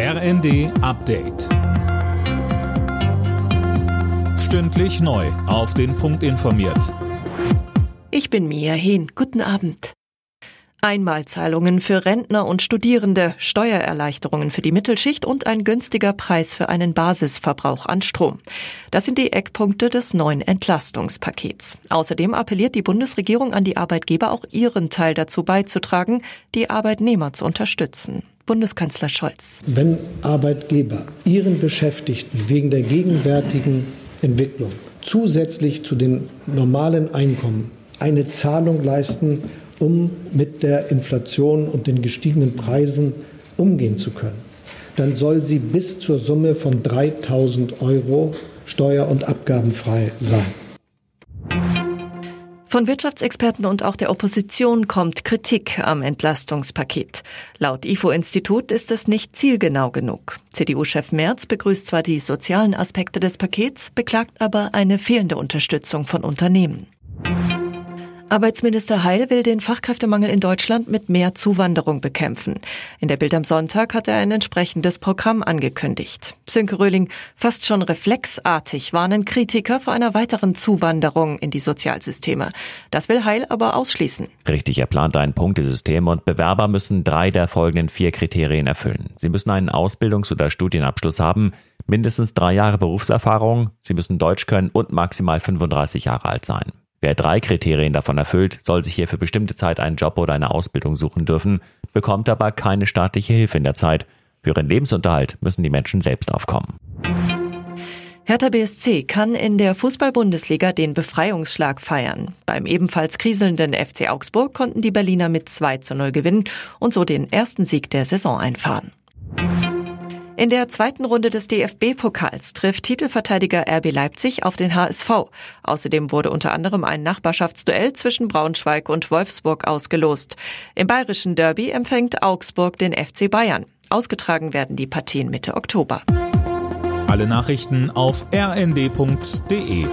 RND Update. Stündlich neu. Auf den Punkt informiert. Ich bin Mia Hehn. Guten Abend. Einmalzahlungen für Rentner und Studierende, Steuererleichterungen für die Mittelschicht und ein günstiger Preis für einen Basisverbrauch an Strom. Das sind die Eckpunkte des neuen Entlastungspakets. Außerdem appelliert die Bundesregierung an die Arbeitgeber, auch ihren Teil dazu beizutragen, die Arbeitnehmer zu unterstützen. Bundeskanzler Scholz. Wenn Arbeitgeber ihren Beschäftigten wegen der gegenwärtigen Entwicklung zusätzlich zu den normalen Einkommen eine Zahlung leisten, um mit der Inflation und den gestiegenen Preisen umgehen zu können, dann soll sie bis zur Summe von 3000 Euro steuer- und abgabenfrei sein. Von Wirtschaftsexperten und auch der Opposition kommt Kritik am Entlastungspaket. Laut IFO-Institut ist es nicht zielgenau genug. CDU-Chef Merz begrüßt zwar die sozialen Aspekte des Pakets, beklagt aber eine fehlende Unterstützung von Unternehmen. Arbeitsminister Heil will den Fachkräftemangel in Deutschland mit mehr Zuwanderung bekämpfen. In der Bild am Sonntag hat er ein entsprechendes Programm angekündigt. Sönke Röhling, fast schon reflexartig warnen Kritiker vor einer weiteren Zuwanderung in die Sozialsysteme. Das will Heil aber ausschließen. Richtig, er plant ein Punktesystem und Bewerber müssen drei der folgenden vier Kriterien erfüllen. Sie müssen einen Ausbildungs- oder Studienabschluss haben, mindestens drei Jahre Berufserfahrung, sie müssen Deutsch können und maximal 35 Jahre alt sein. Wer drei Kriterien davon erfüllt, soll sich hier für bestimmte Zeit einen Job oder eine Ausbildung suchen dürfen, bekommt aber keine staatliche Hilfe in der Zeit. Für ihren Lebensunterhalt müssen die Menschen selbst aufkommen. Hertha BSC kann in der Fußball-Bundesliga den Befreiungsschlag feiern. Beim ebenfalls kriselnden FC Augsburg konnten die Berliner mit 2 zu 0 gewinnen und so den ersten Sieg der Saison einfahren. In der zweiten Runde des DFB-Pokals trifft Titelverteidiger RB Leipzig auf den HSV. Außerdem wurde unter anderem ein Nachbarschaftsduell zwischen Braunschweig und Wolfsburg ausgelost. Im bayerischen Derby empfängt Augsburg den FC Bayern. Ausgetragen werden die Partien Mitte Oktober. Alle Nachrichten auf rnd.de